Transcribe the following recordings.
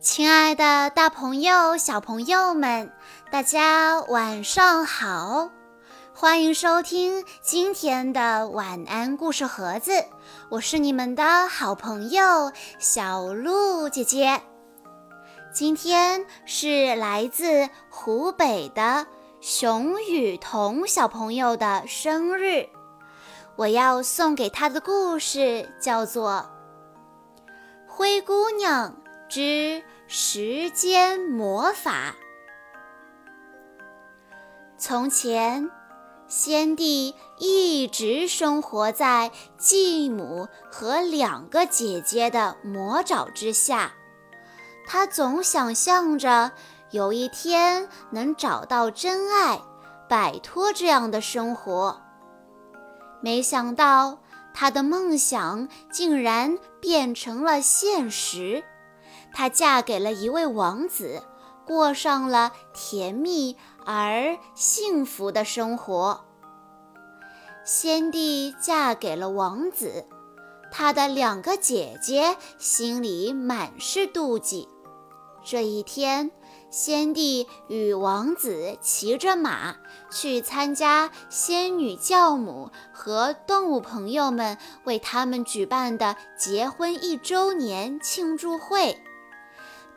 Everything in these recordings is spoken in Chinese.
亲爱的，大朋友、小朋友们，大家晚上好！欢迎收听今天的晚安故事盒子，我是你们的好朋友小鹿姐姐。今天是来自湖北的熊雨桐小朋友的生日，我要送给他的故事叫做《灰姑娘》。之时间魔法。从前，先帝一直生活在继母和两个姐姐的魔爪之下。他总想象着有一天能找到真爱，摆脱这样的生活。没想到，他的梦想竟然变成了现实。她嫁给了一位王子，过上了甜蜜而幸福的生活。先帝嫁给了王子，他的两个姐姐心里满是妒忌。这一天，先帝与王子骑着马去参加仙女教母和动物朋友们为他们举办的结婚一周年庆祝会。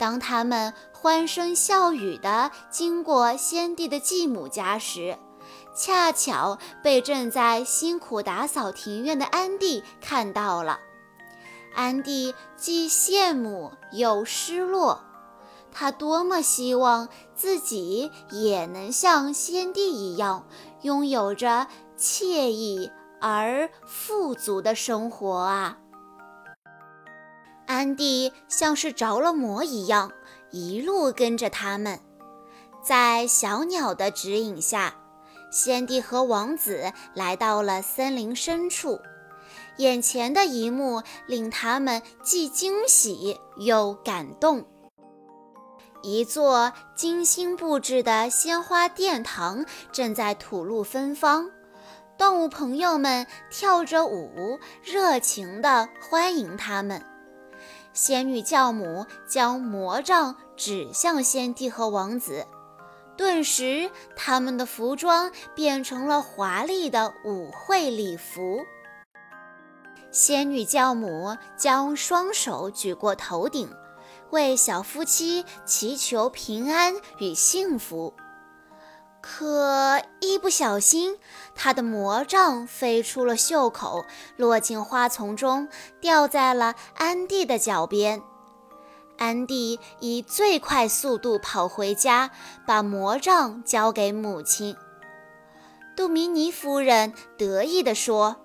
当他们欢声笑语地经过先帝的继母家时，恰巧被正在辛苦打扫庭院的安迪看到了。安迪既羡慕又失落，他多么希望自己也能像先帝一样，拥有着惬意而富足的生活啊！安迪像是着了魔一样，一路跟着他们。在小鸟的指引下，先帝和王子来到了森林深处。眼前的一幕令他们既惊喜又感动。一座精心布置的鲜花殿堂正在吐露芬芳，动物朋友们跳着舞，热情地欢迎他们。仙女教母将魔杖指向先帝和王子，顿时他们的服装变成了华丽的舞会礼服。仙女教母将双手举过头顶，为小夫妻祈求平安与幸福。可一不小心，他的魔杖飞出了袖口，落进花丛中，掉在了安迪的脚边。安迪以最快速度跑回家，把魔杖交给母亲。杜明尼夫人得意地说：“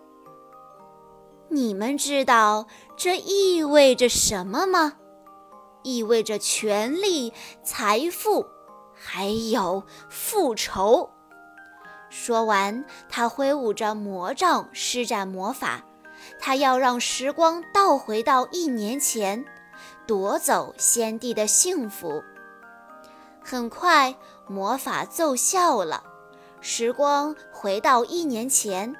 你们知道这意味着什么吗？意味着权力、财富。”还有复仇。说完，他挥舞着魔杖，施展魔法。他要让时光倒回到一年前，夺走先帝的幸福。很快，魔法奏效了，时光回到一年前。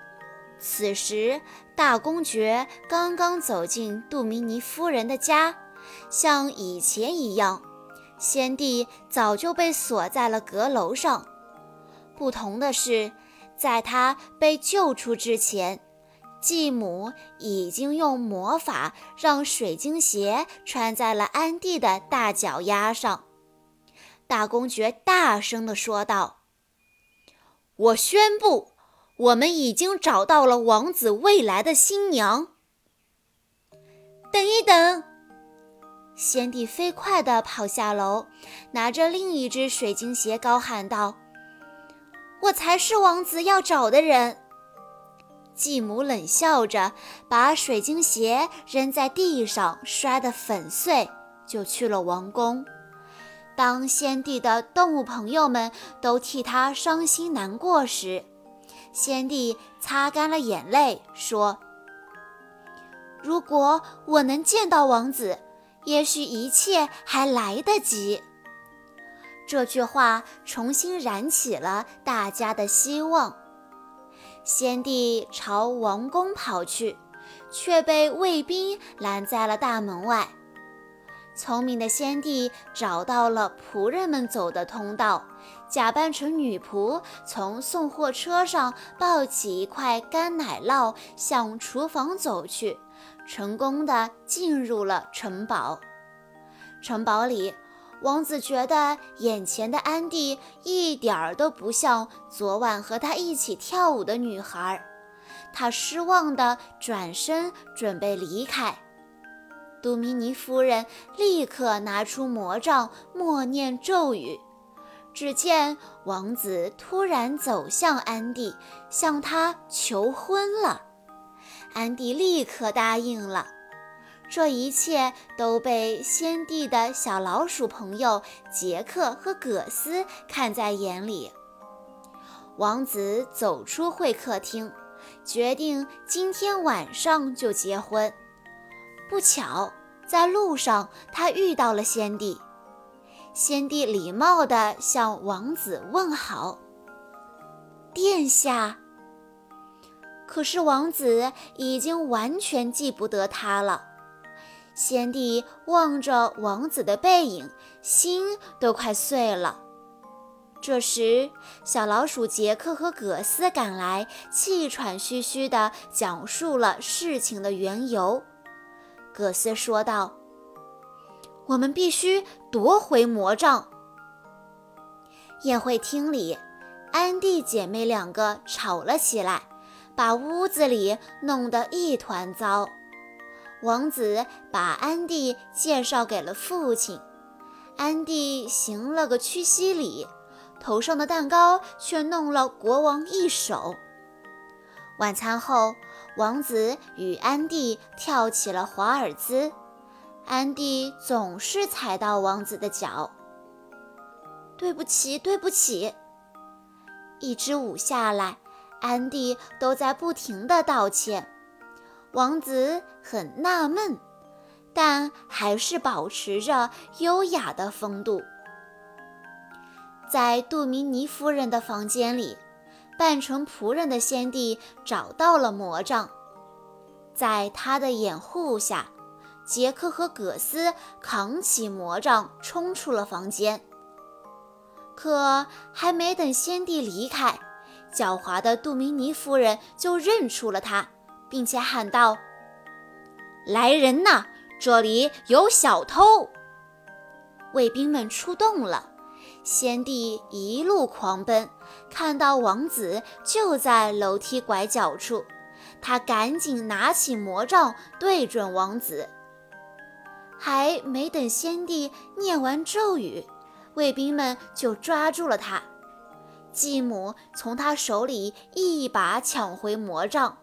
此时，大公爵刚刚走进杜明尼夫人的家，像以前一样。先帝早就被锁在了阁楼上。不同的是，在他被救出之前，继母已经用魔法让水晶鞋穿在了安迪的大脚丫上。大公爵大声地说道：“我宣布，我们已经找到了王子未来的新娘。”等一等。先帝飞快地跑下楼，拿着另一只水晶鞋，高喊道：“我才是王子要找的人。”继母冷笑着，把水晶鞋扔在地上，摔得粉碎，就去了王宫。当先帝的动物朋友们都替他伤心难过时，先帝擦干了眼泪，说：“如果我能见到王子。”也许一切还来得及。这句话重新燃起了大家的希望。先帝朝王宫跑去，却被卫兵拦在了大门外。聪明的先帝找到了仆人们走的通道，假扮成女仆，从送货车上抱起一块干奶酪，向厨房走去，成功的进入了城堡。城堡里，王子觉得眼前的安迪一点儿都不像昨晚和他一起跳舞的女孩，他失望的转身准备离开。杜米尼夫人立刻拿出魔杖，默念咒语。只见王子突然走向安迪，向他求婚了。安迪立刻答应了。这一切都被先帝的小老鼠朋友杰克和葛斯看在眼里。王子走出会客厅，决定今天晚上就结婚。不巧，在路上他遇到了先帝。先帝礼貌地向王子问好：“殿下。”可是王子已经完全记不得他了。先帝望着王子的背影，心都快碎了。这时，小老鼠杰克和葛斯赶来，气喘吁吁地讲述了事情的缘由。葛斯说道：“我们必须夺回魔杖。”宴会厅里，安迪姐妹两个吵了起来，把屋子里弄得一团糟。王子把安迪介绍给了父亲，安迪行了个屈膝礼，头上的蛋糕却弄了国王一手。晚餐后。王子与安迪跳起了华尔兹，安迪总是踩到王子的脚。对不起，对不起。一支舞下来，安迪都在不停地道歉。王子很纳闷，但还是保持着优雅的风度。在杜明尼夫人的房间里。扮成仆人的先帝找到了魔杖，在他的掩护下，杰克和葛斯扛起魔杖冲出了房间。可还没等先帝离开，狡猾的杜明尼夫人就认出了他，并且喊道：“来人呐，这里有小偷！”卫兵们出动了。先帝一路狂奔，看到王子就在楼梯拐角处，他赶紧拿起魔杖对准王子。还没等先帝念完咒语，卫兵们就抓住了他。继母从他手里一把抢回魔杖，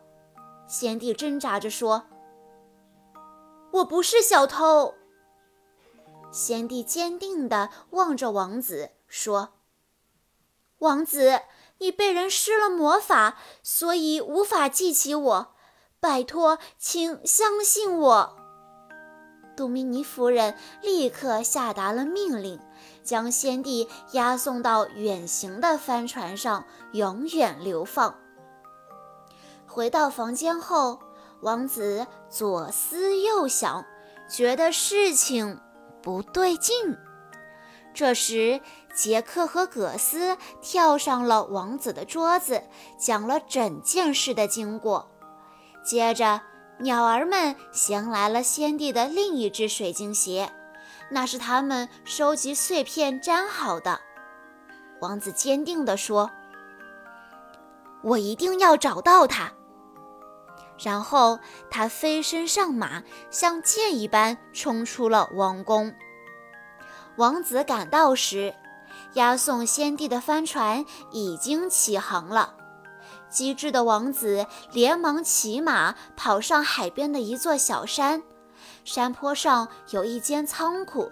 先帝挣扎着说：“我不是小偷。”先帝坚定地望着王子，说：“王子，你被人施了魔法，所以无法记起我。拜托，请相信我。”杜米尼夫人立刻下达了命令，将先帝押送到远行的帆船上，永远流放。回到房间后，王子左思右想，觉得事情……不对劲。这时，杰克和葛斯跳上了王子的桌子，讲了整件事的经过。接着，鸟儿们衔来了先帝的另一只水晶鞋，那是他们收集碎片粘好的。王子坚定地说：“我一定要找到它。”然后他飞身上马，像箭一般冲出了王宫。王子赶到时，押送先帝的帆船已经起航了。机智的王子连忙骑马跑上海边的一座小山，山坡上有一间仓库，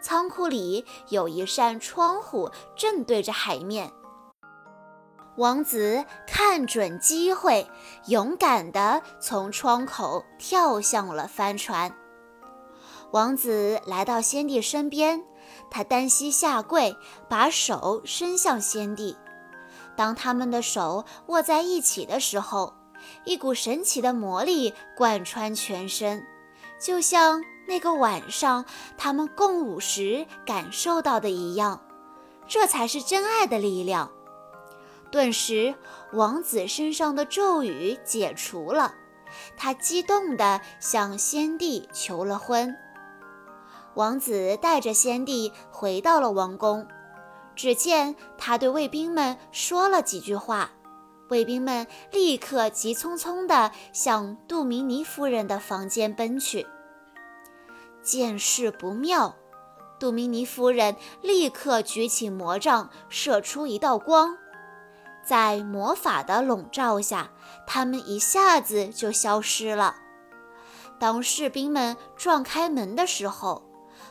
仓库里有一扇窗户正对着海面。王子看准机会，勇敢地从窗口跳向了帆船。王子来到先帝身边，他单膝下跪，把手伸向先帝。当他们的手握在一起的时候，一股神奇的魔力贯穿全身，就像那个晚上他们共舞时感受到的一样。这才是真爱的力量。顿时，王子身上的咒语解除了，他激动地向先帝求了婚。王子带着先帝回到了王宫，只见他对卫兵们说了几句话，卫兵们立刻急匆匆地向杜明尼夫人的房间奔去。见势不妙。杜明尼夫人立刻举起魔杖，射出一道光，在魔法的笼罩下，他们一下子就消失了。当士兵们撞开门的时候，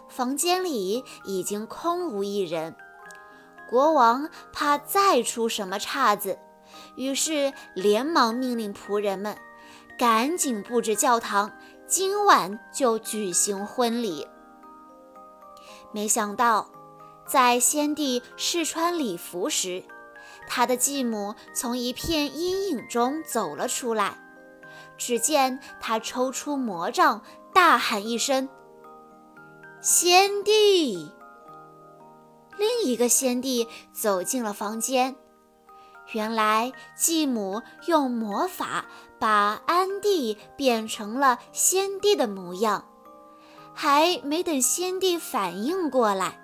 房间里已经空无一人。国王怕再出什么岔子，于是连忙命令仆人们赶紧布置教堂，今晚就举行婚礼。没想到，在先帝试穿礼服时，他的继母从一片阴影中走了出来。只见他抽出魔杖，大喊一声：“先帝！”另一个先帝走进了房间。原来继母用魔法把安帝变成了先帝的模样。还没等先帝反应过来，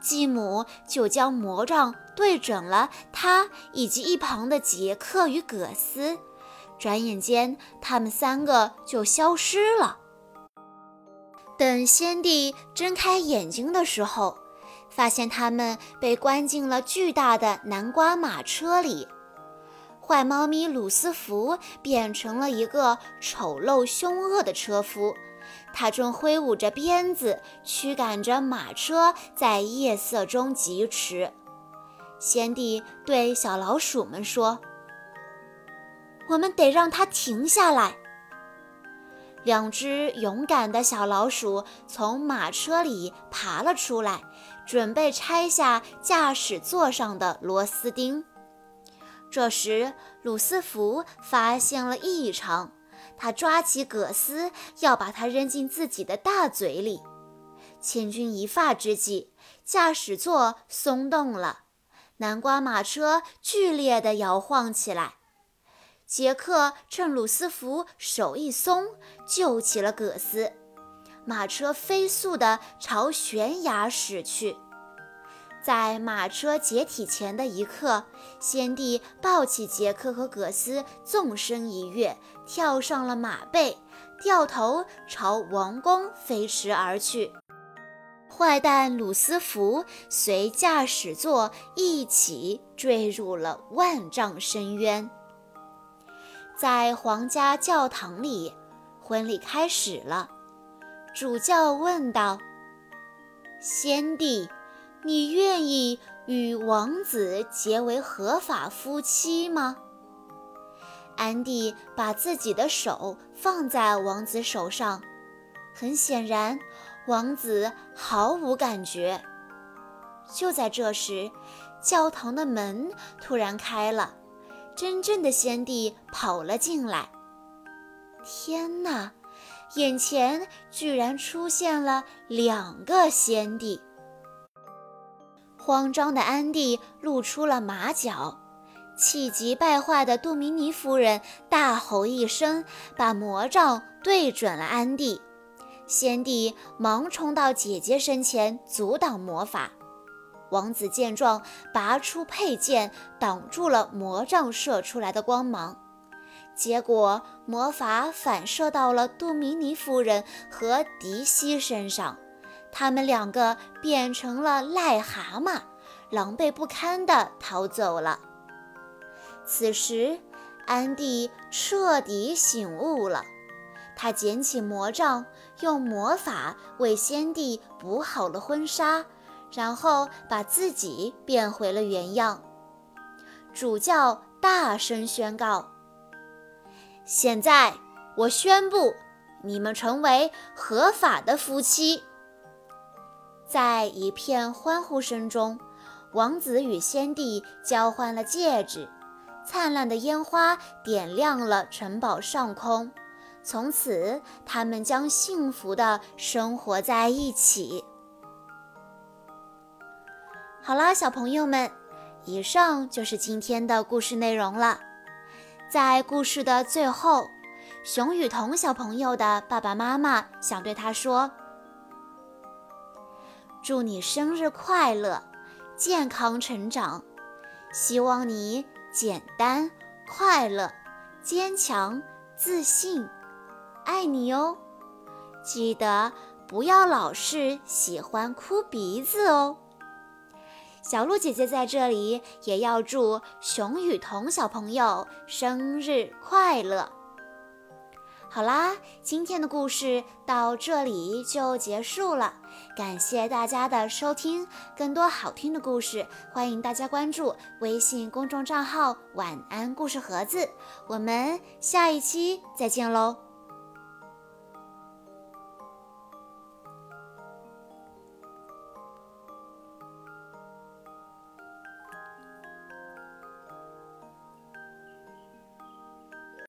继母就将魔杖对准了他以及一旁的杰克与葛斯。转眼间，他们三个就消失了。等先帝睁开眼睛的时候，发现他们被关进了巨大的南瓜马车里。坏猫咪鲁斯福变成了一个丑陋凶恶的车夫。他正挥舞着鞭子，驱赶着马车在夜色中疾驰。先帝对小老鼠们说：“我们得让它停下来。”两只勇敢的小老鼠从马车里爬了出来，准备拆下驾驶座上的螺丝钉。这时，鲁斯福发现了异常。他抓起葛斯，要把它扔进自己的大嘴里。千钧一发之际，驾驶座松动了，南瓜马车剧烈地摇晃起来。杰克趁鲁斯福手一松，救起了葛斯。马车飞速地朝悬崖驶去。在马车解体前的一刻，先帝抱起杰克和葛斯，纵身一跃，跳上了马背，掉头朝王宫飞驰而去。坏蛋鲁斯福随驾驶座一起坠入了万丈深渊。在皇家教堂里，婚礼开始了。主教问道：“先帝。”你愿意与王子结为合法夫妻吗？安迪把自己的手放在王子手上，很显然，王子毫无感觉。就在这时，教堂的门突然开了，真正的先帝跑了进来。天哪，眼前居然出现了两个先帝！慌张的安迪露出了马脚，气急败坏的杜明尼夫人大吼一声，把魔杖对准了安迪。先帝忙冲到姐姐身前阻挡魔法。王子见状，拔出佩剑挡住了魔杖射出来的光芒，结果魔法反射到了杜明尼夫人和迪西身上。他们两个变成了癞蛤蟆，狼狈不堪地逃走了。此时，安迪彻底醒悟了。他捡起魔杖，用魔法为先帝补好了婚纱，然后把自己变回了原样。主教大声宣告：“现在，我宣布，你们成为合法的夫妻。”在一片欢呼声中，王子与先帝交换了戒指，灿烂的烟花点亮了城堡上空。从此，他们将幸福的生活在一起。好啦，小朋友们，以上就是今天的故事内容了。在故事的最后，熊雨桐小朋友的爸爸妈妈想对他说：“祝你生日快乐，健康成长，希望你简单、快乐、坚强、自信。”爱你哦，记得不要老是喜欢哭鼻子哦。小鹿姐姐在这里也要祝熊雨桐小朋友生日快乐。好啦，今天的故事到这里就结束了，感谢大家的收听。更多好听的故事，欢迎大家关注微信公众账号“晚安故事盒子”。我们下一期再见喽！